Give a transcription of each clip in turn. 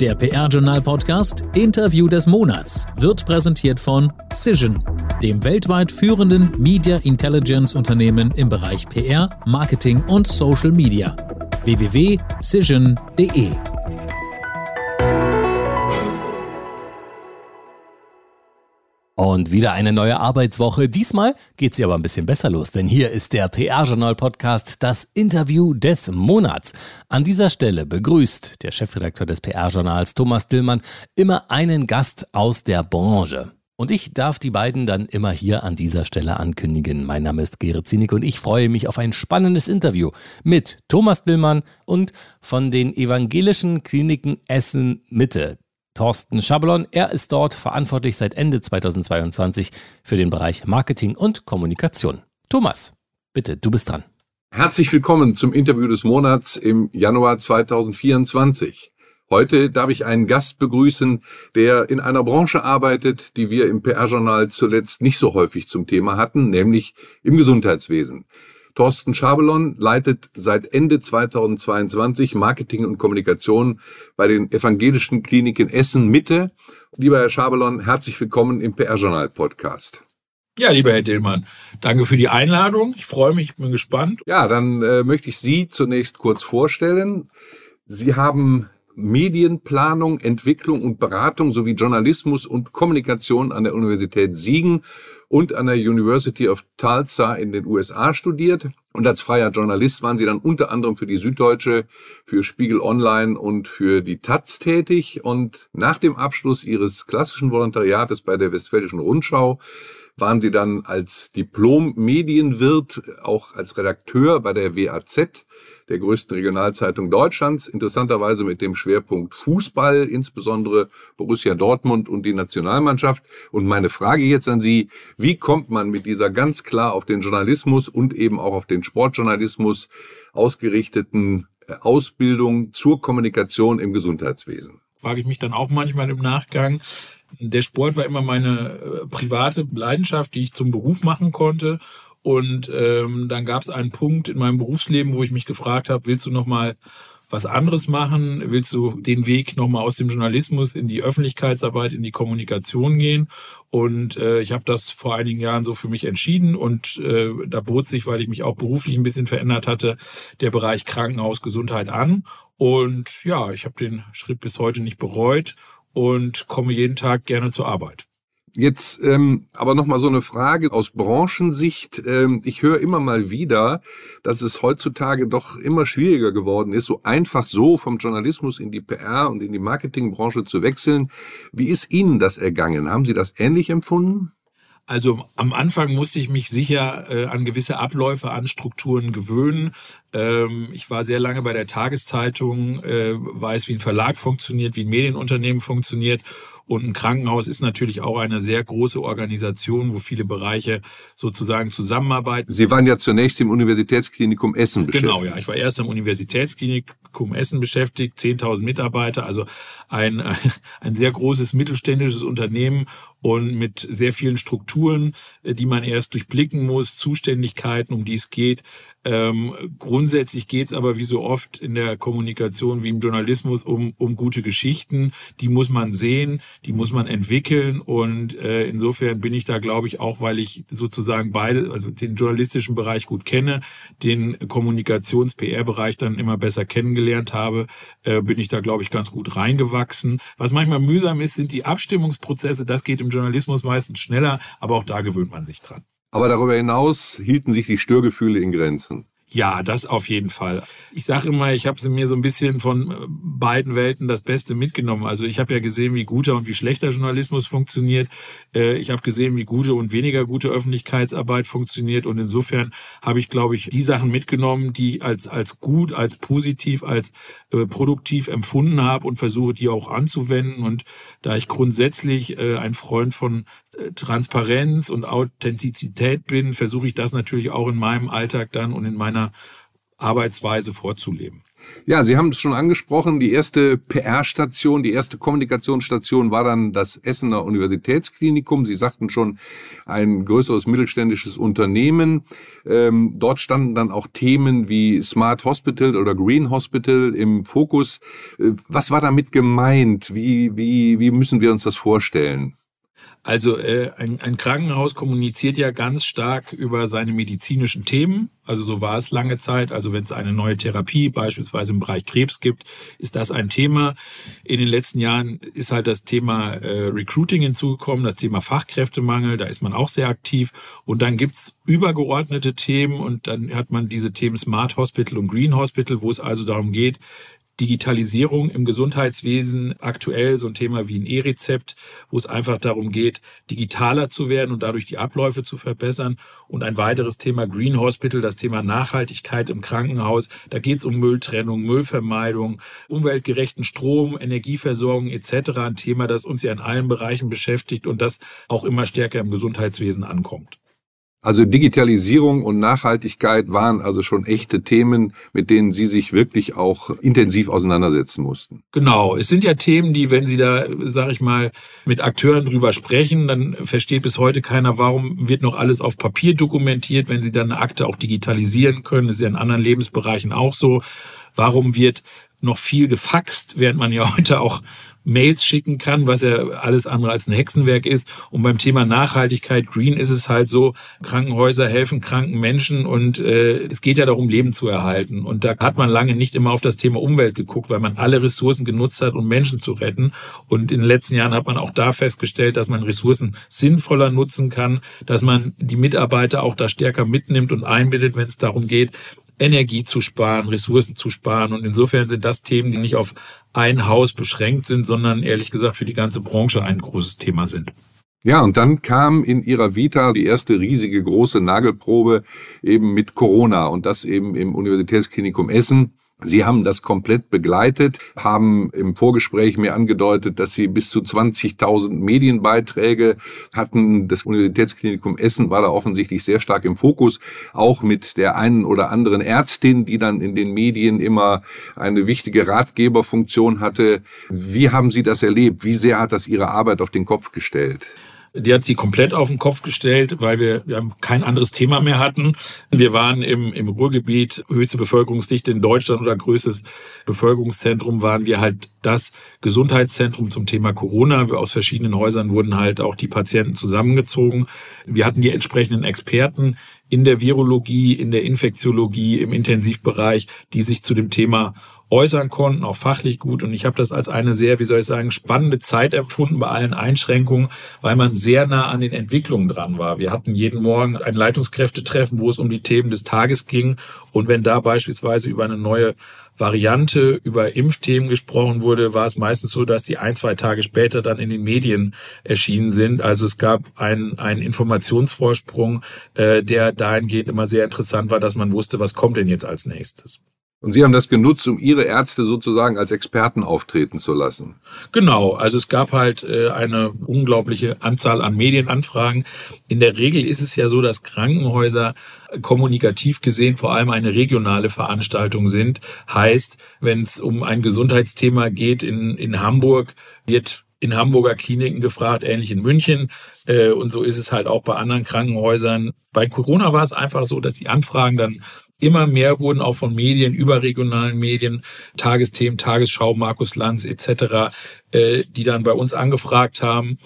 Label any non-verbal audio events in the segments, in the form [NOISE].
Der PR-Journal-Podcast Interview des Monats wird präsentiert von Cision, dem weltweit führenden Media Intelligence Unternehmen im Bereich PR, Marketing und Social Media. www.cision.de Und wieder eine neue Arbeitswoche. Diesmal geht sie aber ein bisschen besser los, denn hier ist der PR-Journal-Podcast, das Interview des Monats. An dieser Stelle begrüßt der Chefredakteur des PR-Journals Thomas Dillmann immer einen Gast aus der Branche. Und ich darf die beiden dann immer hier an dieser Stelle ankündigen. Mein Name ist Gerrit Zienig und ich freue mich auf ein spannendes Interview mit Thomas Dillmann und von den evangelischen Kliniken Essen Mitte. Thorsten Schabelon. Er ist dort verantwortlich seit Ende 2022 für den Bereich Marketing und Kommunikation. Thomas, bitte, du bist dran. Herzlich willkommen zum Interview des Monats im Januar 2024. Heute darf ich einen Gast begrüßen, der in einer Branche arbeitet, die wir im PR-Journal zuletzt nicht so häufig zum Thema hatten, nämlich im Gesundheitswesen. Thorsten Schabelon leitet seit Ende 2022 Marketing und Kommunikation bei den evangelischen Kliniken Essen Mitte. Lieber Herr Schabelon, herzlich willkommen im PR-Journal Podcast. Ja, lieber Herr Dillmann, danke für die Einladung. Ich freue mich, bin gespannt. Ja, dann äh, möchte ich Sie zunächst kurz vorstellen. Sie haben Medienplanung, Entwicklung und Beratung sowie Journalismus und Kommunikation an der Universität Siegen und an der University of Tulsa in den USA studiert. Und als freier Journalist waren sie dann unter anderem für die Süddeutsche, für Spiegel Online und für die Taz tätig. Und nach dem Abschluss ihres klassischen Volontariates bei der Westfälischen Rundschau waren sie dann als Diplom-Medienwirt, auch als Redakteur bei der WAZ der größten Regionalzeitung Deutschlands, interessanterweise mit dem Schwerpunkt Fußball, insbesondere Borussia Dortmund und die Nationalmannschaft. Und meine Frage jetzt an Sie, wie kommt man mit dieser ganz klar auf den Journalismus und eben auch auf den Sportjournalismus ausgerichteten äh, Ausbildung zur Kommunikation im Gesundheitswesen? Frage ich mich dann auch manchmal im Nachgang. Der Sport war immer meine äh, private Leidenschaft, die ich zum Beruf machen konnte. Und ähm, dann gab es einen Punkt in meinem Berufsleben, wo ich mich gefragt habe, willst du noch mal was anderes machen? Willst du den Weg nochmal aus dem Journalismus in die Öffentlichkeitsarbeit, in die Kommunikation gehen? Und äh, ich habe das vor einigen Jahren so für mich entschieden und äh, da bot sich, weil ich mich auch beruflich ein bisschen verändert hatte, der Bereich Krankenhaus, Gesundheit an. Und ja, ich habe den Schritt bis heute nicht bereut und komme jeden Tag gerne zur Arbeit. Jetzt ähm, aber noch mal so eine Frage aus Branchensicht. Ähm, ich höre immer mal wieder, dass es heutzutage doch immer schwieriger geworden ist, so einfach so vom Journalismus in die PR und in die Marketingbranche zu wechseln. Wie ist Ihnen das ergangen? Haben Sie das ähnlich empfunden? Also am Anfang musste ich mich sicher äh, an gewisse Abläufe, an Strukturen gewöhnen. Ähm, ich war sehr lange bei der Tageszeitung, äh, weiß, wie ein Verlag funktioniert, wie ein Medienunternehmen funktioniert und ein Krankenhaus ist natürlich auch eine sehr große Organisation, wo viele Bereiche sozusagen zusammenarbeiten. Sie waren ja zunächst im Universitätsklinikum Essen beschäftigt. Genau, ja. Ich war erst am Universitätsklinikum Essen beschäftigt, 10.000 Mitarbeiter, also ein, [LAUGHS] ein sehr großes mittelständisches Unternehmen und mit sehr vielen Strukturen, die man erst durchblicken muss, Zuständigkeiten, um die es geht. Ähm, grundsätzlich geht es aber wie so oft in der Kommunikation wie im Journalismus um, um gute Geschichten. Die muss man sehen, die muss man entwickeln und äh, insofern bin ich da, glaube ich, auch, weil ich sozusagen beide, also den journalistischen Bereich gut kenne, den Kommunikations-PR-Bereich dann immer besser kennengelernt habe, äh, bin ich da, glaube ich, ganz gut reingewachsen. Was manchmal mühsam ist, sind die Abstimmungsprozesse. Das geht im Journalismus meistens schneller, aber auch da gewöhnt man sich dran. Aber darüber hinaus hielten sich die Störgefühle in Grenzen. Ja, das auf jeden Fall. Ich sage immer, ich habe mir so ein bisschen von äh, beiden Welten das Beste mitgenommen. Also ich habe ja gesehen, wie guter und wie schlechter Journalismus funktioniert. Äh, ich habe gesehen, wie gute und weniger gute Öffentlichkeitsarbeit funktioniert. Und insofern habe ich, glaube ich, die Sachen mitgenommen, die ich als, als gut, als positiv, als äh, produktiv empfunden habe und versuche, die auch anzuwenden. Und da ich grundsätzlich ein Freund von Transparenz und Authentizität bin, versuche ich das natürlich auch in meinem Alltag dann und in meiner Arbeitsweise vorzuleben. Ja, Sie haben es schon angesprochen, die erste PR-Station, die erste Kommunikationsstation war dann das Essener Universitätsklinikum. Sie sagten schon, ein größeres mittelständisches Unternehmen. Ähm, dort standen dann auch Themen wie Smart Hospital oder Green Hospital im Fokus. Äh, was war damit gemeint? Wie, wie, wie müssen wir uns das vorstellen? Also äh, ein, ein Krankenhaus kommuniziert ja ganz stark über seine medizinischen Themen. Also so war es lange Zeit. Also wenn es eine neue Therapie beispielsweise im Bereich Krebs gibt, ist das ein Thema. In den letzten Jahren ist halt das Thema äh, Recruiting hinzugekommen, das Thema Fachkräftemangel, da ist man auch sehr aktiv. Und dann gibt's übergeordnete Themen und dann hat man diese Themen Smart Hospital und Green Hospital, wo es also darum geht, Digitalisierung im Gesundheitswesen aktuell so ein Thema wie ein E-Rezept, wo es einfach darum geht, digitaler zu werden und dadurch die Abläufe zu verbessern. Und ein weiteres Thema Green Hospital, das Thema Nachhaltigkeit im Krankenhaus. Da geht es um Mülltrennung, Müllvermeidung, umweltgerechten Strom, Energieversorgung etc. Ein Thema, das uns ja in allen Bereichen beschäftigt und das auch immer stärker im Gesundheitswesen ankommt. Also Digitalisierung und Nachhaltigkeit waren also schon echte Themen, mit denen Sie sich wirklich auch intensiv auseinandersetzen mussten. Genau, es sind ja Themen, die, wenn Sie da, sage ich mal, mit Akteuren drüber sprechen, dann versteht bis heute keiner, warum wird noch alles auf Papier dokumentiert, wenn Sie dann eine Akte auch digitalisieren können. Das ist ja in anderen Lebensbereichen auch so. Warum wird noch viel gefaxt, während man ja [LAUGHS] heute auch Mails schicken kann, was ja alles andere als ein Hexenwerk ist. Und beim Thema Nachhaltigkeit, Green, ist es halt so, Krankenhäuser helfen kranken Menschen und äh, es geht ja darum, Leben zu erhalten. Und da hat man lange nicht immer auf das Thema Umwelt geguckt, weil man alle Ressourcen genutzt hat, um Menschen zu retten. Und in den letzten Jahren hat man auch da festgestellt, dass man Ressourcen sinnvoller nutzen kann, dass man die Mitarbeiter auch da stärker mitnimmt und einbindet, wenn es darum geht, Energie zu sparen, Ressourcen zu sparen. Und insofern sind das Themen, die nicht auf ein Haus beschränkt sind, sondern ehrlich gesagt für die ganze Branche ein großes Thema sind. Ja, und dann kam in ihrer Vita die erste riesige große Nagelprobe eben mit Corona und das eben im Universitätsklinikum Essen. Sie haben das komplett begleitet, haben im Vorgespräch mir angedeutet, dass Sie bis zu 20.000 Medienbeiträge hatten. Das Universitätsklinikum Essen war da offensichtlich sehr stark im Fokus, auch mit der einen oder anderen Ärztin, die dann in den Medien immer eine wichtige Ratgeberfunktion hatte. Wie haben Sie das erlebt? Wie sehr hat das Ihre Arbeit auf den Kopf gestellt? Die hat sie komplett auf den Kopf gestellt, weil wir, wir kein anderes Thema mehr hatten. Wir waren im, im Ruhrgebiet, höchste Bevölkerungsdichte in Deutschland oder größtes Bevölkerungszentrum, waren wir halt das Gesundheitszentrum zum Thema Corona. Aus verschiedenen Häusern wurden halt auch die Patienten zusammengezogen. Wir hatten die entsprechenden Experten in der Virologie, in der Infektiologie, im Intensivbereich, die sich zu dem Thema äußern konnten, auch fachlich gut. Und ich habe das als eine sehr, wie soll ich sagen, spannende Zeit empfunden bei allen Einschränkungen, weil man sehr nah an den Entwicklungen dran war. Wir hatten jeden Morgen ein Leitungskräftetreffen, wo es um die Themen des Tages ging. Und wenn da beispielsweise über eine neue Variante über Impfthemen gesprochen wurde, war es meistens so, dass die ein, zwei Tage später dann in den Medien erschienen sind. Also es gab einen, einen Informationsvorsprung, äh, der dahingehend immer sehr interessant war, dass man wusste, was kommt denn jetzt als nächstes. Und Sie haben das genutzt, um Ihre Ärzte sozusagen als Experten auftreten zu lassen. Genau, also es gab halt äh, eine unglaubliche Anzahl an Medienanfragen. In der Regel ist es ja so, dass Krankenhäuser kommunikativ gesehen vor allem eine regionale Veranstaltung sind. Heißt, wenn es um ein Gesundheitsthema geht in, in Hamburg, wird in Hamburger Kliniken gefragt, ähnlich in München. Äh, und so ist es halt auch bei anderen Krankenhäusern. Bei Corona war es einfach so, dass die Anfragen dann immer mehr wurden auch von Medien, überregionalen Medien, Tagesthemen, Tagesschau, Markus Lanz etc., äh, die dann bei uns angefragt haben,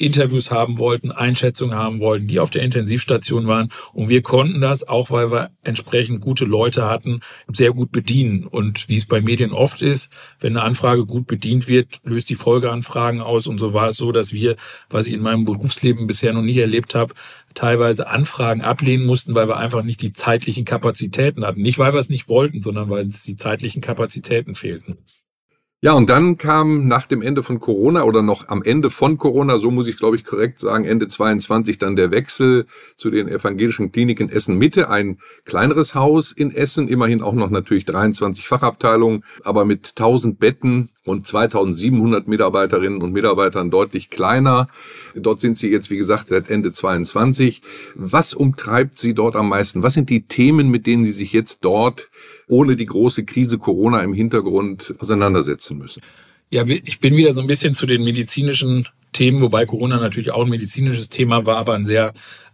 Interviews haben wollten, Einschätzungen haben wollten, die auf der Intensivstation waren. Und wir konnten das, auch weil wir entsprechend gute Leute hatten, sehr gut bedienen. Und wie es bei Medien oft ist, wenn eine Anfrage gut bedient wird, löst die Folgeanfragen aus. Und so war es so, dass wir, was ich in meinem Berufsleben bisher noch nicht erlebt habe, teilweise Anfragen ablehnen mussten, weil wir einfach nicht die zeitlichen Kapazitäten hatten. Nicht, weil wir es nicht wollten, sondern weil es die zeitlichen Kapazitäten fehlten. Ja, und dann kam nach dem Ende von Corona oder noch am Ende von Corona, so muss ich glaube ich korrekt sagen, Ende 22 dann der Wechsel zu den evangelischen Kliniken Essen Mitte, ein kleineres Haus in Essen, immerhin auch noch natürlich 23 Fachabteilungen, aber mit 1000 Betten und 2700 Mitarbeiterinnen und Mitarbeitern deutlich kleiner. Dort sind Sie jetzt, wie gesagt, seit Ende 22. Was umtreibt Sie dort am meisten? Was sind die Themen, mit denen Sie sich jetzt dort ohne die große Krise Corona im Hintergrund auseinandersetzen müssen. Ja, ich bin wieder so ein bisschen zu den medizinischen Themen, wobei Corona natürlich auch ein medizinisches Thema war, aber ein sehr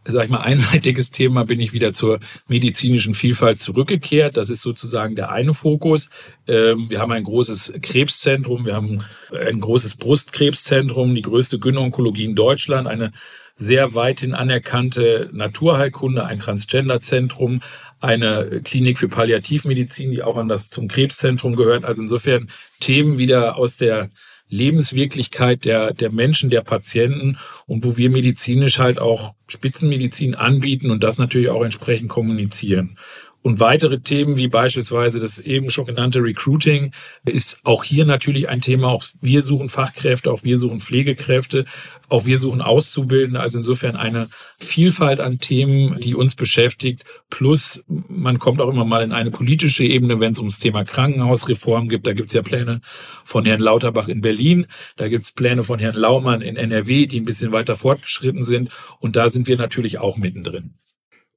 sag ich mal, [LAUGHS] einseitiges Thema bin ich wieder zur medizinischen Vielfalt zurückgekehrt. Das ist sozusagen der eine Fokus. Ähm, wir haben ein großes Krebszentrum, wir haben ein großes Brustkrebszentrum, die größte Gynäkologie in Deutschland, eine sehr weithin anerkannte Naturheilkunde, ein Transgenderzentrum, eine Klinik für Palliativmedizin, die auch an das zum Krebszentrum gehört. Also insofern Themen wieder aus der Lebenswirklichkeit der, der Menschen, der Patienten und wo wir medizinisch halt auch Spitzenmedizin anbieten und das natürlich auch entsprechend kommunizieren. Und weitere Themen wie beispielsweise das eben schon genannte Recruiting ist auch hier natürlich ein Thema. Auch wir suchen Fachkräfte, auch wir suchen Pflegekräfte, auch wir suchen Auszubildende. Also insofern eine Vielfalt an Themen, die uns beschäftigt. Plus man kommt auch immer mal in eine politische Ebene, wenn es ums Thema Krankenhausreform gibt. Da gibt es ja Pläne von Herrn Lauterbach in Berlin. Da gibt es Pläne von Herrn Laumann in NRW, die ein bisschen weiter fortgeschritten sind. Und da sind wir natürlich auch mittendrin.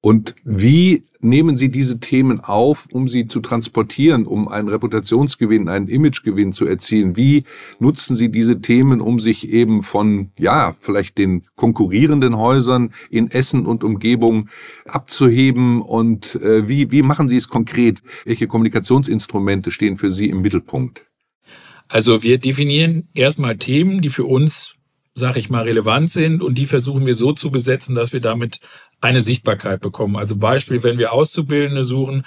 Und wie nehmen Sie diese Themen auf, um sie zu transportieren, um einen Reputationsgewinn, einen Imagegewinn zu erzielen? Wie nutzen Sie diese Themen, um sich eben von, ja, vielleicht den konkurrierenden Häusern in Essen und Umgebung abzuheben? Und äh, wie, wie machen Sie es konkret? Welche Kommunikationsinstrumente stehen für Sie im Mittelpunkt? Also wir definieren erstmal Themen, die für uns sag ich mal, relevant sind und die versuchen wir so zu besetzen, dass wir damit eine Sichtbarkeit bekommen. Also Beispiel, wenn wir Auszubildende suchen,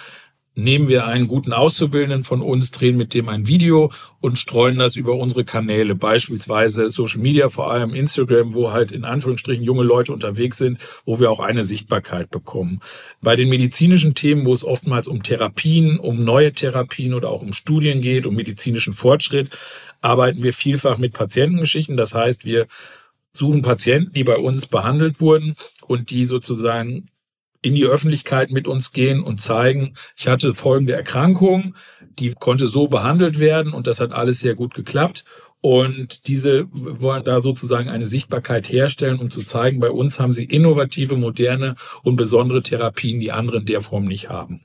nehmen wir einen guten Auszubildenden von uns, drehen mit dem ein Video und streuen das über unsere Kanäle, beispielsweise Social Media, vor allem Instagram, wo halt in Anführungsstrichen junge Leute unterwegs sind, wo wir auch eine Sichtbarkeit bekommen. Bei den medizinischen Themen, wo es oftmals um Therapien, um neue Therapien oder auch um Studien geht, um medizinischen Fortschritt, arbeiten wir vielfach mit Patientengeschichten. Das heißt, wir suchen Patienten, die bei uns behandelt wurden und die sozusagen in die Öffentlichkeit mit uns gehen und zeigen, ich hatte folgende Erkrankung, die konnte so behandelt werden und das hat alles sehr gut geklappt. Und diese wollen da sozusagen eine Sichtbarkeit herstellen, um zu zeigen, bei uns haben sie innovative, moderne und besondere Therapien, die andere in der Form nicht haben.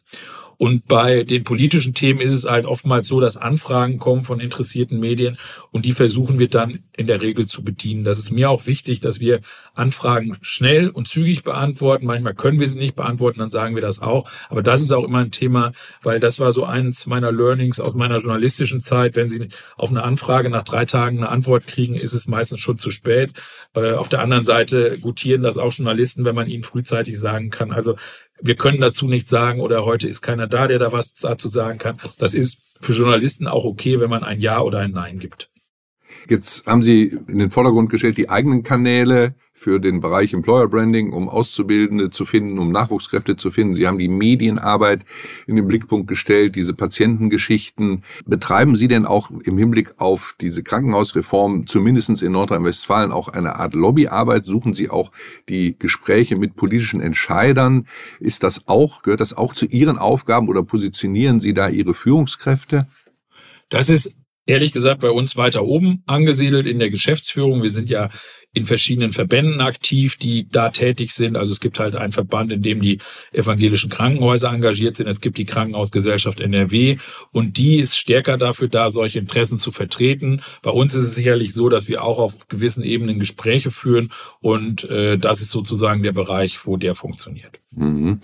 Und bei den politischen Themen ist es halt oftmals so, dass Anfragen kommen von interessierten Medien und die versuchen wir dann in der Regel zu bedienen. Das ist mir auch wichtig, dass wir Anfragen schnell und zügig beantworten. Manchmal können wir sie nicht beantworten, dann sagen wir das auch. Aber das ist auch immer ein Thema, weil das war so eins meiner Learnings aus meiner journalistischen Zeit. Wenn Sie auf eine Anfrage nach drei Tagen eine Antwort kriegen, ist es meistens schon zu spät. Äh, auf der anderen Seite gutieren das auch Journalisten, wenn man ihnen frühzeitig sagen kann. Also wir können dazu nichts sagen oder heute ist keiner da, der da was dazu sagen kann. Das ist für Journalisten auch okay, wenn man ein Ja oder ein Nein gibt. Jetzt haben Sie in den Vordergrund gestellt die eigenen Kanäle, für den Bereich Employer Branding, um Auszubildende zu finden, um Nachwuchskräfte zu finden. Sie haben die Medienarbeit in den Blickpunkt gestellt, diese Patientengeschichten. Betreiben Sie denn auch im Hinblick auf diese Krankenhausreform, zumindestens in Nordrhein-Westfalen, auch eine Art Lobbyarbeit? Suchen Sie auch die Gespräche mit politischen Entscheidern? Ist das auch, gehört das auch zu Ihren Aufgaben oder positionieren Sie da Ihre Führungskräfte? Das ist ehrlich gesagt bei uns weiter oben angesiedelt in der Geschäftsführung. Wir sind ja in verschiedenen Verbänden aktiv, die da tätig sind. Also es gibt halt einen Verband, in dem die evangelischen Krankenhäuser engagiert sind. Es gibt die Krankenhausgesellschaft NRW und die ist stärker dafür da, solche Interessen zu vertreten. Bei uns ist es sicherlich so, dass wir auch auf gewissen Ebenen Gespräche führen und äh, das ist sozusagen der Bereich, wo der funktioniert. Mhm.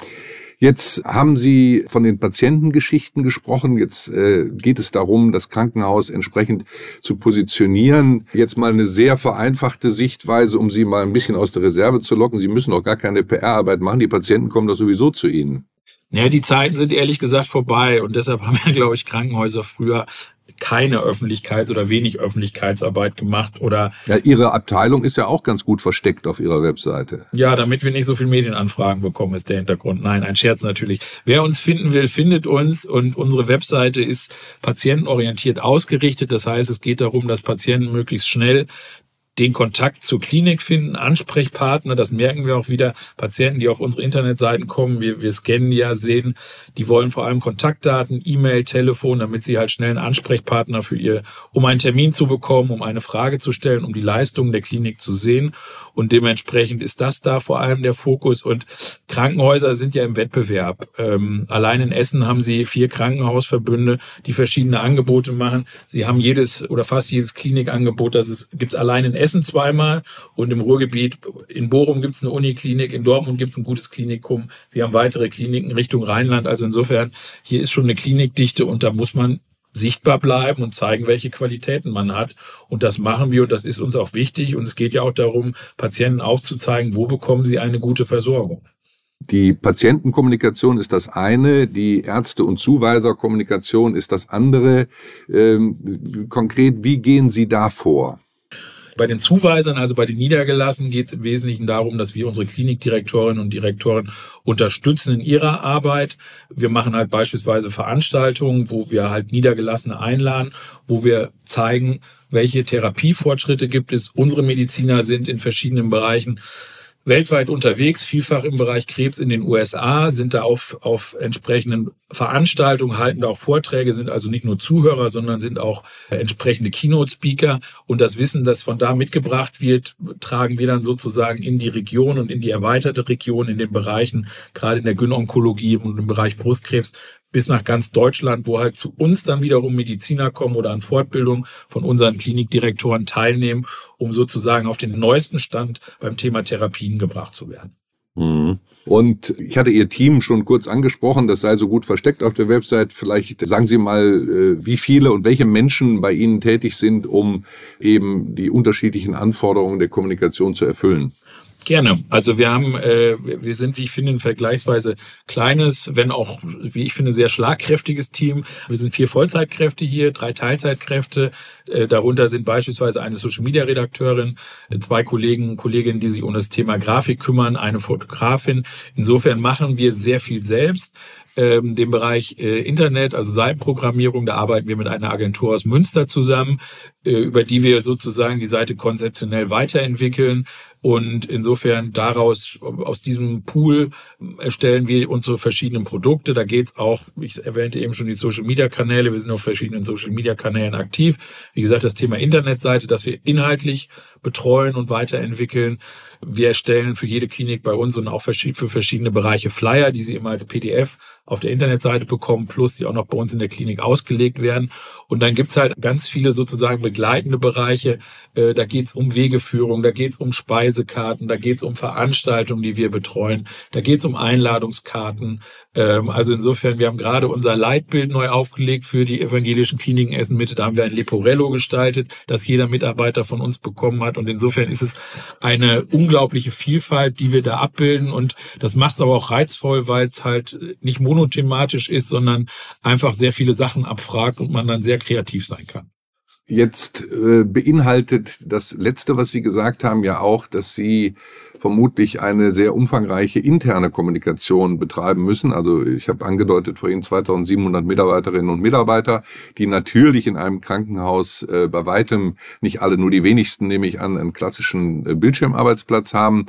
Jetzt haben Sie von den Patientengeschichten gesprochen. Jetzt äh, geht es darum, das Krankenhaus entsprechend zu positionieren. Jetzt mal eine sehr vereinfachte Sichtweise, um Sie mal ein bisschen aus der Reserve zu locken. Sie müssen auch gar keine PR-Arbeit machen. Die Patienten kommen doch sowieso zu Ihnen. Naja, die Zeiten sind ehrlich gesagt vorbei und deshalb haben ja, [LAUGHS] glaube ich, Krankenhäuser früher keine Öffentlichkeits- oder wenig Öffentlichkeitsarbeit gemacht oder. Ja, Ihre Abteilung ist ja auch ganz gut versteckt auf Ihrer Webseite. Ja, damit wir nicht so viel Medienanfragen bekommen, ist der Hintergrund. Nein, ein Scherz natürlich. Wer uns finden will, findet uns und unsere Webseite ist patientenorientiert ausgerichtet. Das heißt, es geht darum, dass Patienten möglichst schnell den Kontakt zur Klinik finden, Ansprechpartner, das merken wir auch wieder, Patienten, die auf unsere Internetseiten kommen, wir, wir scannen ja, sehen, die wollen vor allem Kontaktdaten, E-Mail, Telefon, damit sie halt schnell einen Ansprechpartner für ihr, um einen Termin zu bekommen, um eine Frage zu stellen, um die Leistungen der Klinik zu sehen. Und dementsprechend ist das da vor allem der Fokus. Und Krankenhäuser sind ja im Wettbewerb. Ähm, allein in Essen haben sie vier Krankenhausverbünde, die verschiedene Angebote machen. Sie haben jedes oder fast jedes Klinikangebot, das es allein in Essen zweimal und im Ruhrgebiet, in Bochum gibt es eine Uniklinik, in Dortmund gibt es ein gutes Klinikum. Sie haben weitere Kliniken Richtung Rheinland. Also insofern, hier ist schon eine Klinikdichte und da muss man sichtbar bleiben und zeigen, welche Qualitäten man hat. Und das machen wir und das ist uns auch wichtig. Und es geht ja auch darum, Patienten aufzuzeigen, wo bekommen sie eine gute Versorgung. Die Patientenkommunikation ist das eine, die Ärzte- und Zuweiserkommunikation ist das andere. Ähm, konkret, wie gehen Sie da vor? Bei den Zuweisern, also bei den Niedergelassenen, geht es im Wesentlichen darum, dass wir unsere Klinikdirektorinnen und Direktoren unterstützen in ihrer Arbeit. Wir machen halt beispielsweise Veranstaltungen, wo wir halt Niedergelassene einladen, wo wir zeigen, welche Therapiefortschritte gibt es. Unsere Mediziner sind in verschiedenen Bereichen weltweit unterwegs, vielfach im Bereich Krebs in den USA, sind da auf, auf entsprechenden Veranstaltungen, halten da auch Vorträge, sind also nicht nur Zuhörer, sondern sind auch entsprechende Keynote-Speaker. Und das Wissen, das von da mitgebracht wird, tragen wir dann sozusagen in die Region und in die erweiterte Region in den Bereichen, gerade in der Gynonkologie und im Bereich Brustkrebs, bis nach ganz Deutschland, wo halt zu uns dann wiederum Mediziner kommen oder an Fortbildung von unseren Klinikdirektoren teilnehmen, um sozusagen auf den neuesten Stand beim Thema Therapien gebracht zu werden. Mhm. Und ich hatte Ihr Team schon kurz angesprochen, das sei so gut versteckt auf der Website. Vielleicht sagen Sie mal, äh, wie viele und welche Menschen bei Ihnen tätig sind, um eben die unterschiedlichen Anforderungen der Kommunikation zu erfüllen. Gerne. Also wir haben, äh, wir sind, wie ich finde, ein vergleichsweise kleines, wenn auch, wie ich finde, sehr schlagkräftiges Team. Wir sind vier Vollzeitkräfte hier, drei Teilzeitkräfte. Äh, darunter sind beispielsweise eine Social Media Redakteurin, zwei Kollegen, Kolleginnen, die sich um das Thema Grafik kümmern, eine Fotografin. Insofern machen wir sehr viel selbst ähm, dem Bereich äh, Internet, also Seitenprogrammierung. Da arbeiten wir mit einer Agentur aus Münster zusammen, äh, über die wir sozusagen die Seite konzeptionell weiterentwickeln. Und insofern daraus, aus diesem Pool erstellen wir unsere verschiedenen Produkte. Da geht's auch, ich erwähnte eben schon die Social-Media-Kanäle, wir sind auf verschiedenen Social-Media-Kanälen aktiv. Wie gesagt, das Thema Internetseite, dass wir inhaltlich betreuen und weiterentwickeln. Wir erstellen für jede Klinik bei uns und auch für verschiedene Bereiche Flyer, die Sie immer als PDF auf der Internetseite bekommen, plus die auch noch bei uns in der Klinik ausgelegt werden. Und dann gibt's halt ganz viele sozusagen begleitende Bereiche. Äh, da geht's um Wegeführung, da geht's um Speisekarten, da geht's um Veranstaltungen, die wir betreuen, da geht's um Einladungskarten. Ähm, also insofern, wir haben gerade unser Leitbild neu aufgelegt für die evangelischen Kliniken Essen Mitte. Da haben wir ein Leporello gestaltet, das jeder Mitarbeiter von uns bekommen hat. Und insofern ist es eine unglaubliche Vielfalt, die wir da abbilden. Und das macht es aber auch reizvoll, weil es halt nicht monothematisch ist, sondern einfach sehr viele Sachen abfragt und man dann sehr kreativ sein kann. Jetzt äh, beinhaltet das Letzte, was Sie gesagt haben, ja auch, dass Sie vermutlich eine sehr umfangreiche interne Kommunikation betreiben müssen. Also ich habe angedeutet vorhin 2700 Mitarbeiterinnen und Mitarbeiter, die natürlich in einem Krankenhaus äh, bei weitem nicht alle, nur die wenigsten nehme ich an, einen klassischen äh, Bildschirmarbeitsplatz haben.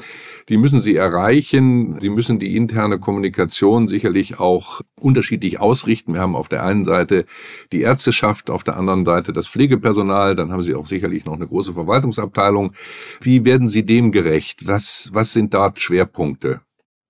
Die müssen sie erreichen. Sie müssen die interne Kommunikation sicherlich auch unterschiedlich ausrichten. Wir haben auf der einen Seite die Ärzteschaft, auf der anderen Seite das Pflegepersonal, dann haben Sie auch sicherlich noch eine große Verwaltungsabteilung. Wie werden Sie dem gerecht? Was was, sind dort Schwerpunkte?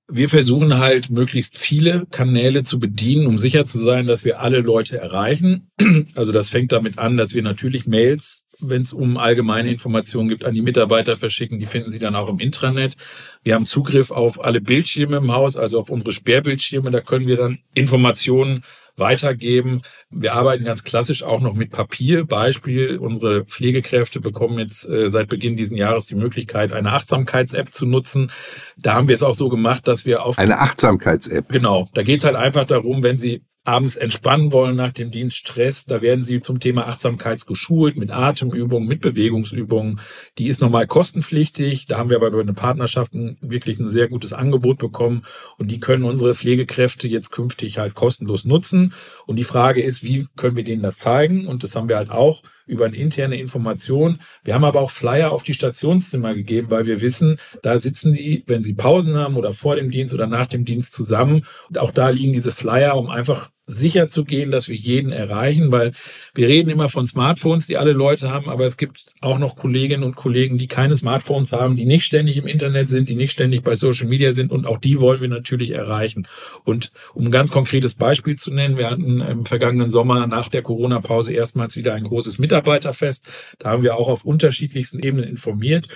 Wir versuchen halt möglichst viele Kanäle zu bedienen, um sicher zu sein, dass wir alle Leute erreichen. [CLEARS THROAT] Also das fängt damit an, dass wir natürlich Mails, wenn es um allgemeine Informationen gibt, an die Mitarbeiter verschicken. Die finden Sie dann auch im Intranet. Wir haben Zugriff auf alle Bildschirme im Haus, also auf unsere Sperrbildschirme. Da können wir dann Informationen weitergeben. Wir arbeiten ganz klassisch auch noch mit Papier. Beispiel, unsere Pflegekräfte bekommen jetzt äh, seit Beginn diesen Jahres die Möglichkeit, eine Achtsamkeits-App zu nutzen. Da haben wir es auch so gemacht, dass wir auf... Eine Achtsamkeits-App. Genau. Da geht es halt einfach darum, wenn Sie abends entspannen wollen nach dem Dienst Stress, da werden sie zum Thema Achtsamkeit geschult mit Atemübungen, mit Bewegungsübungen. Die ist nochmal kostenpflichtig. Da haben wir aber über eine Partnerschaft wirklich ein sehr gutes Angebot bekommen und die können unsere Pflegekräfte jetzt künftig halt kostenlos nutzen. Und die Frage ist, wie können wir denen das zeigen? Und das haben wir halt auch über eine interne Information. Wir haben aber auch Flyer auf die Stationszimmer gegeben, weil wir wissen, da sitzen die, wenn sie Pausen haben oder vor dem Dienst oder nach dem Dienst zusammen. Und auch da liegen diese Flyer, um einfach sicher zu gehen, dass wir jeden erreichen, weil wir reden immer von Smartphones, die alle Leute haben, aber es gibt auch noch Kolleginnen und Kollegen, die keine Smartphones haben, die nicht ständig im Internet sind, die nicht ständig bei Social Media sind und auch die wollen wir natürlich erreichen. Und um ein ganz konkretes Beispiel zu nennen, wir hatten im vergangenen Sommer nach der Corona-Pause erstmals wieder ein großes Mitarbeiterfest. Da haben wir auch auf unterschiedlichsten Ebenen informiert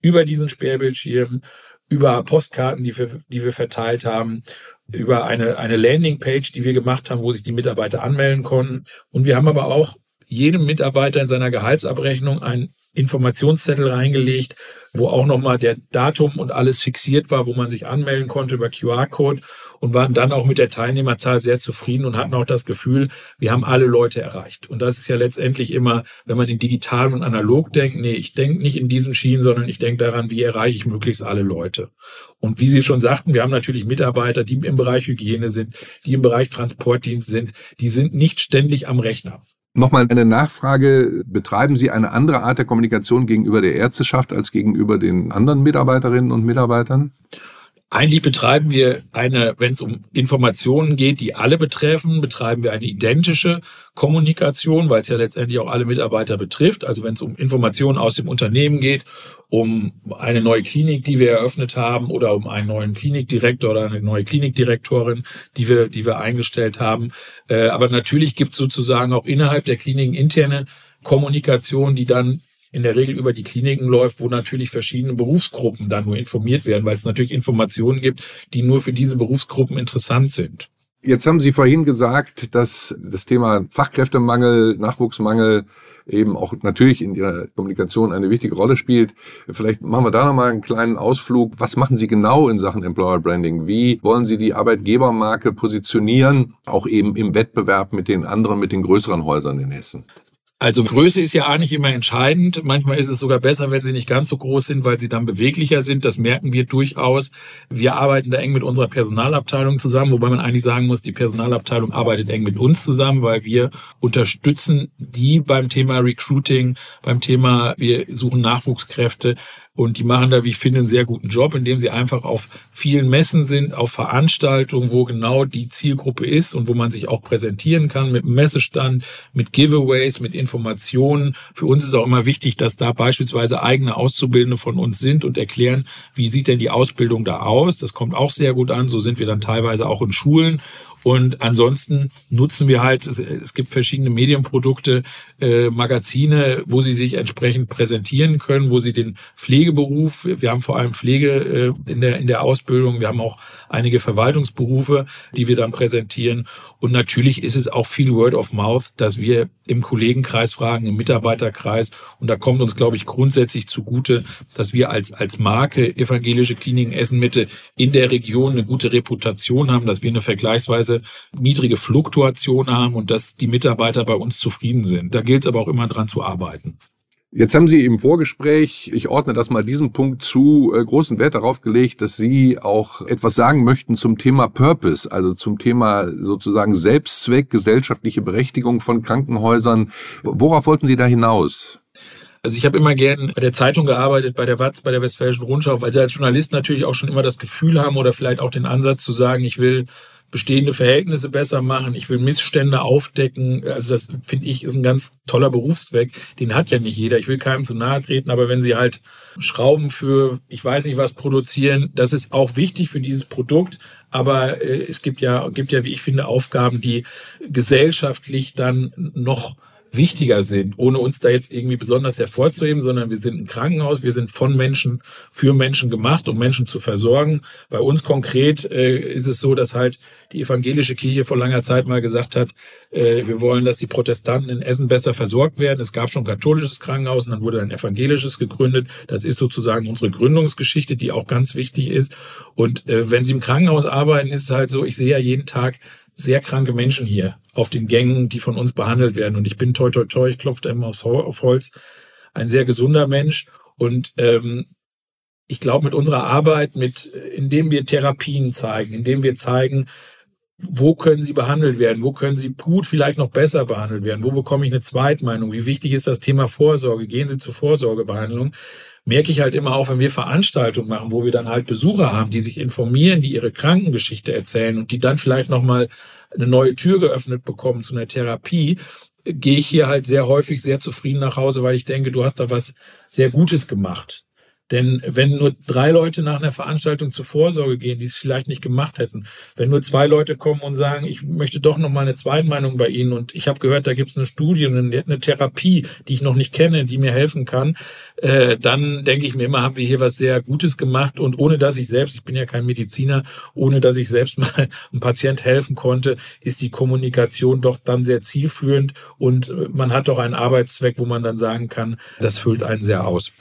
über diesen Sperrbildschirm, über Postkarten, die wir, die wir verteilt haben, über eine, eine Landingpage, die wir gemacht haben, wo sich die Mitarbeiter anmelden konnten. Und wir haben aber auch jedem Mitarbeiter in seiner Gehaltsabrechnung einen Informationszettel reingelegt, wo auch nochmal der Datum und alles fixiert war, wo man sich anmelden konnte über QR-Code und waren dann auch mit der Teilnehmerzahl sehr zufrieden und hatten auch das Gefühl, wir haben alle Leute erreicht. Und das ist ja letztendlich immer, wenn man in digital und analog denkt, nee, ich denke nicht in diesen Schienen, sondern ich denke daran, wie erreiche ich möglichst alle Leute. Und wie Sie schon sagten, wir haben natürlich Mitarbeiter, die im Bereich Hygiene sind, die im Bereich Transportdienst sind, die sind nicht ständig am Rechner. Nochmal eine Nachfrage. Betreiben Sie eine andere Art der Kommunikation gegenüber der Ärzteschaft als gegenüber den anderen Mitarbeiterinnen und Mitarbeitern? Eigentlich betreiben wir eine, wenn es um Informationen geht, die alle betreffen, betreiben wir eine identische Kommunikation, weil es ja letztendlich auch alle Mitarbeiter betrifft. Also wenn es um Informationen aus dem Unternehmen geht, um eine neue Klinik, die wir eröffnet haben, oder um einen neuen Klinikdirektor oder eine neue Klinikdirektorin, die wir, die wir eingestellt haben. Äh, aber natürlich gibt es sozusagen auch innerhalb der Kliniken interne Kommunikation, die dann in der Regel über die Kliniken läuft, wo natürlich verschiedene Berufsgruppen dann nur informiert werden, weil es natürlich Informationen gibt, die nur für diese Berufsgruppen interessant sind. Jetzt haben Sie vorhin gesagt, dass das Thema Fachkräftemangel, Nachwuchsmangel eben auch natürlich in Ihrer Kommunikation eine wichtige Rolle spielt. Vielleicht machen wir da nochmal einen kleinen Ausflug. Was machen Sie genau in Sachen Employer Branding? Wie wollen Sie die Arbeitgebermarke positionieren, auch eben im Wettbewerb mit den anderen, mit den größeren Häusern in Hessen? Also Größe ist ja auch nicht immer entscheidend. Manchmal ist es sogar besser, wenn sie nicht ganz so groß sind, weil sie dann beweglicher sind. Das merken wir durchaus. Wir arbeiten da eng mit unserer Personalabteilung zusammen, wobei man eigentlich sagen muss, die Personalabteilung arbeitet eng mit uns zusammen, weil wir unterstützen die beim Thema Recruiting, beim Thema, wir suchen Nachwuchskräfte. Und die machen da, wie ich finde, einen sehr guten Job, indem sie einfach auf vielen Messen sind, auf Veranstaltungen, wo genau die Zielgruppe ist und wo man sich auch präsentieren kann mit Messestand, mit Giveaways, mit Informationen. Für uns ist auch immer wichtig, dass da beispielsweise eigene Auszubildende von uns sind und erklären, wie sieht denn die Ausbildung da aus. Das kommt auch sehr gut an. So sind wir dann teilweise auch in Schulen und ansonsten nutzen wir halt, es, gibt verschiedene Medienprodukte, äh, Magazine, wo sie sich entsprechend präsentieren können, wo sie den Pflegeberuf, wir haben vor allem Pflege äh, in, der, in der Ausbildung, wir haben auch einige Verwaltungsberufe, die wir dann präsentieren. Und natürlich ist es auch viel Word of Mouth, dass wir im Kollegenkreis fragen, im Mitarbeiterkreis. Und da kommt uns, glaube ich, grundsätzlich zugute, dass wir als, als Marke Evangelische Kliniken Essen Mitte in der Region eine gute Reputation haben, dass wir eine vergleichsweise niedrige Fluktuation haben und dass die Mitarbeiter bei uns zufrieden sind. Da gilt es aber auch immer dran zu arbeiten. Jetzt haben Sie im Vorgespräch, ich ordne das mal diesem Punkt zu, äh, großen Wert darauf gelegt, dass Sie auch etwas sagen möchten zum Thema Purpose, also zum Thema sozusagen Selbstzweck, gesellschaftliche Berechtigung von Krankenhäusern. Worauf wollten Sie da hinaus? Also ich habe immer gern bei der Zeitung gearbeitet, bei der WAZ, bei der Westfälischen Rundschau, weil sie als Journalist natürlich auch schon immer das Gefühl haben oder vielleicht auch den Ansatz zu sagen, ich will bestehende Verhältnisse besser machen, ich will Missstände aufdecken. Also das finde ich ist ein ganz toller Berufszweck. Den hat ja nicht jeder. Ich will keinem zu nahe treten, aber wenn sie halt Schrauben für ich weiß nicht was produzieren, das ist auch wichtig für dieses Produkt. Aber äh, es gibt ja, gibt ja, wie ich finde, Aufgaben, die gesellschaftlich dann noch wichtiger sind, ohne uns da jetzt irgendwie besonders hervorzuheben, sondern wir sind ein Krankenhaus, wir sind von Menschen für Menschen gemacht, um Menschen zu versorgen. Bei uns konkret äh, ist es so, dass halt die evangelische Kirche vor langer Zeit mal gesagt hat, äh, wir wollen, dass die Protestanten in Essen besser versorgt werden. Es gab schon ein katholisches Krankenhaus und dann wurde ein evangelisches gegründet. Das ist sozusagen unsere Gründungsgeschichte, die auch ganz wichtig ist. Und äh, wenn Sie im Krankenhaus arbeiten, ist es halt so, ich sehe ja jeden Tag sehr kranke Menschen hier auf den Gängen, die von uns behandelt werden. Und ich bin toi toi toi, ich klopfe immer aufs auf Holz, ein sehr gesunder Mensch. Und ähm, ich glaube, mit unserer Arbeit, mit, indem wir Therapien zeigen, indem wir zeigen, wo können sie behandelt werden, wo können sie gut, vielleicht noch besser behandelt werden, wo bekomme ich eine Zweitmeinung, wie wichtig ist das Thema Vorsorge, gehen sie zur Vorsorgebehandlung, merke ich halt immer auch, wenn wir Veranstaltungen machen, wo wir dann halt Besucher haben, die sich informieren, die ihre Krankengeschichte erzählen und die dann vielleicht nochmal eine neue Tür geöffnet bekommen zu einer Therapie, gehe ich hier halt sehr häufig sehr zufrieden nach Hause, weil ich denke, du hast da was sehr Gutes gemacht. Denn wenn nur drei Leute nach einer Veranstaltung zur Vorsorge gehen, die es vielleicht nicht gemacht hätten, wenn nur zwei Leute kommen und sagen, ich möchte doch noch mal eine Zweitmeinung bei Ihnen und ich habe gehört, da gibt es eine Studie und eine, Therapie, die ich noch nicht kenne, die mir helfen kann, äh, dann denke ich mir immer, haben wir hier was sehr Gutes gemacht und ohne dass ich selbst, ich bin ja kein Mediziner, ohne dass ich selbst [LAUGHS] mal einem Patient helfen konnte, ist die Kommunikation doch dann sehr zielführend und man hat doch einen Arbeitszweck, wo man dann sagen kann, das füllt einen sehr aus.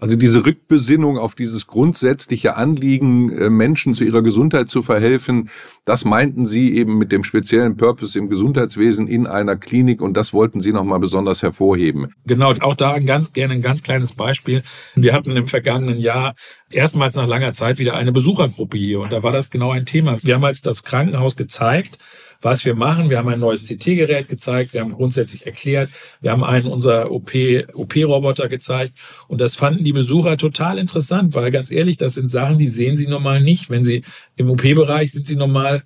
Also diese Rückbesinnung auf dieses grundsätzliche Anliegen, äh, Menschen zu ihrer Gesundheit zu verhelfen, das meinten Sie eben mit dem speziellen Purpose im Gesundheitswesen in einer Klinik und das wollten Sie nochmal besonders hervorheben. Genau, auch da ein ganz gerne ein ganz kleines Beispiel. Wir hatten im vergangenen Jahr erstmals nach langer Zeit wieder eine Besuchergruppe hier und da war das genau ein Thema. Wir haben als das Krankenhaus gezeigt, was wir machen. Wir haben ein neues CT-Gerät gezeigt, wir haben grundsätzlich erklärt, wir haben einen unserer OP-Roboter gezeigt und das fanden die Besucher total interessant, weil ganz ehrlich, das sind Sachen, die sehen sie normal nicht. Wenn sie im OP-Bereich sind sie normal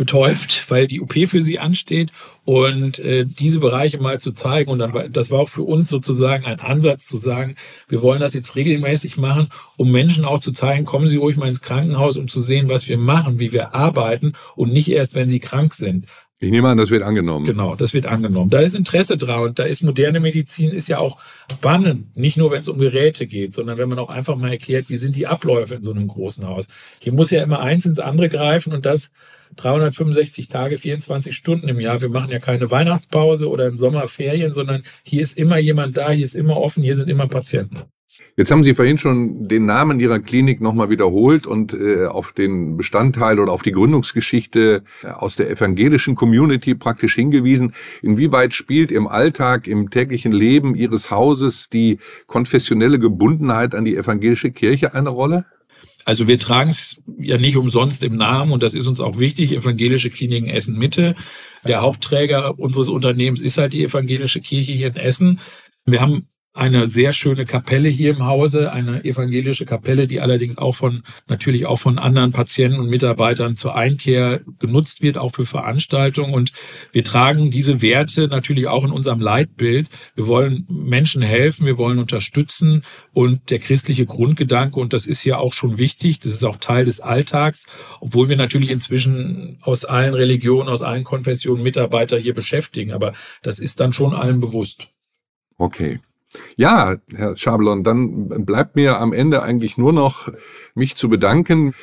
betäubt, weil die OP für sie ansteht und äh, diese Bereiche mal zu zeigen und dann das war auch für uns sozusagen ein Ansatz zu sagen, wir wollen das jetzt regelmäßig machen, um Menschen auch zu zeigen, kommen Sie ruhig mal ins Krankenhaus, um zu sehen, was wir machen, wie wir arbeiten und nicht erst, wenn Sie krank sind. Ich nehme an, das wird angenommen. Genau, das wird angenommen. Da ist Interesse dran und da ist moderne Medizin ist ja auch spannend. Nicht nur, wenn es um Geräte geht, sondern wenn man auch einfach mal erklärt, wie sind die Abläufe in so einem großen Haus. Hier muss ja immer eins ins andere greifen und das 365 Tage, 24 Stunden im Jahr. Wir machen ja keine Weihnachtspause oder im Sommer Ferien, sondern hier ist immer jemand da, hier ist immer offen, hier sind immer Patienten. Jetzt haben Sie vorhin schon den Namen Ihrer Klinik nochmal wiederholt und äh, auf den Bestandteil oder auf die Gründungsgeschichte äh, aus der evangelischen Community praktisch hingewiesen. Inwieweit spielt im Alltag, im täglichen Leben Ihres Hauses die konfessionelle Gebundenheit an die evangelische Kirche eine Rolle? Also wir tragen es ja nicht umsonst im Namen und das ist uns auch wichtig. Evangelische Kliniken Essen Mitte. Der Hauptträger unseres Unternehmens ist halt die evangelische Kirche hier in Essen. Wir haben eine sehr schöne Kapelle hier im Hause, eine evangelische Kapelle, die allerdings auch von, natürlich auch von anderen Patienten und Mitarbeitern zur Einkehr genutzt wird, auch für Veranstaltungen. Und wir tragen diese Werte natürlich auch in unserem Leitbild. Wir wollen Menschen helfen, wir wollen unterstützen und der christliche Grundgedanke, und das ist hier auch schon wichtig, das ist auch Teil des Alltags, obwohl wir natürlich inzwischen aus allen Religionen, aus allen Konfessionen Mitarbeiter hier beschäftigen. Aber das ist dann schon allen bewusst. Okay. Ja, Herr Schabelon, dann bleibt mir am Ende eigentlich nur noch, mich zu bedanken.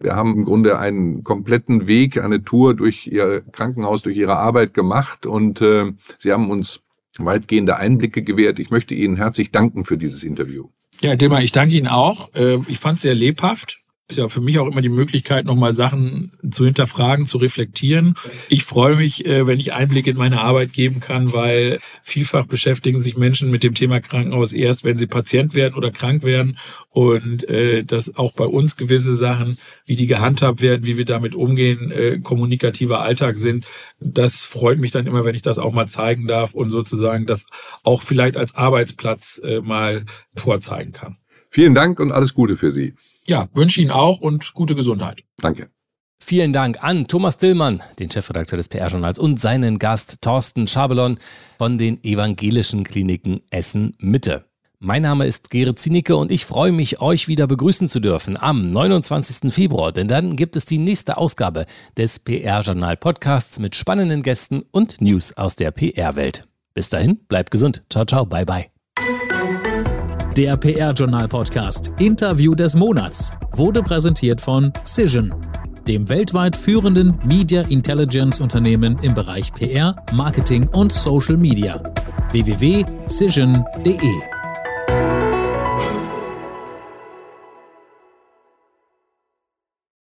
Wir haben im Grunde einen kompletten Weg, eine Tour durch Ihr Krankenhaus, durch Ihre Arbeit gemacht und äh, Sie haben uns weitgehende Einblicke gewährt. Ich möchte Ihnen herzlich danken für dieses Interview. Ja, Dilma, ich danke Ihnen auch. Äh, ich fand es sehr lebhaft ist ja für mich auch immer die Möglichkeit, nochmal Sachen zu hinterfragen, zu reflektieren. Ich freue mich, äh, wenn ich Einblick in meine Arbeit geben kann, weil vielfach beschäftigen sich Menschen mit dem Thema Krankenhaus erst, wenn sie Patient werden oder krank werden. Und äh, dass auch bei uns gewisse Sachen, wie die gehandhabt werden, wie wir damit umgehen, äh, kommunikativer Alltag sind, das freut mich dann immer, wenn ich das auch mal zeigen darf und sozusagen das auch vielleicht als Arbeitsplatz mal vorzeigen kann. Vielen Dank und alles Gute für Sie ja, wünsche Ihnen auch und gute Gesundheit. Danke. Vielen Dank an Thomas Dillmann, den Chefredakteur des PR-Journals, und seinen Gast Thorsten Schabelon von den Evangelischen Kliniken Essen Mitte. Mein Name ist Gerrit Zienicke und ich freue mich, euch wieder begrüßen zu dürfen am 29. Februar, denn dann gibt es die nächste Ausgabe des PR-Journal-Podcasts mit spannenden Gästen und News aus der PR-Welt. Bis dahin, bleibt gesund. Ciao, ciao, bye, bye. Der PR-Journal-Podcast Interview des Monats wurde präsentiert von Cision, dem weltweit führenden Media Intelligence Unternehmen im Bereich PR, Marketing und Social Media. www.cision.de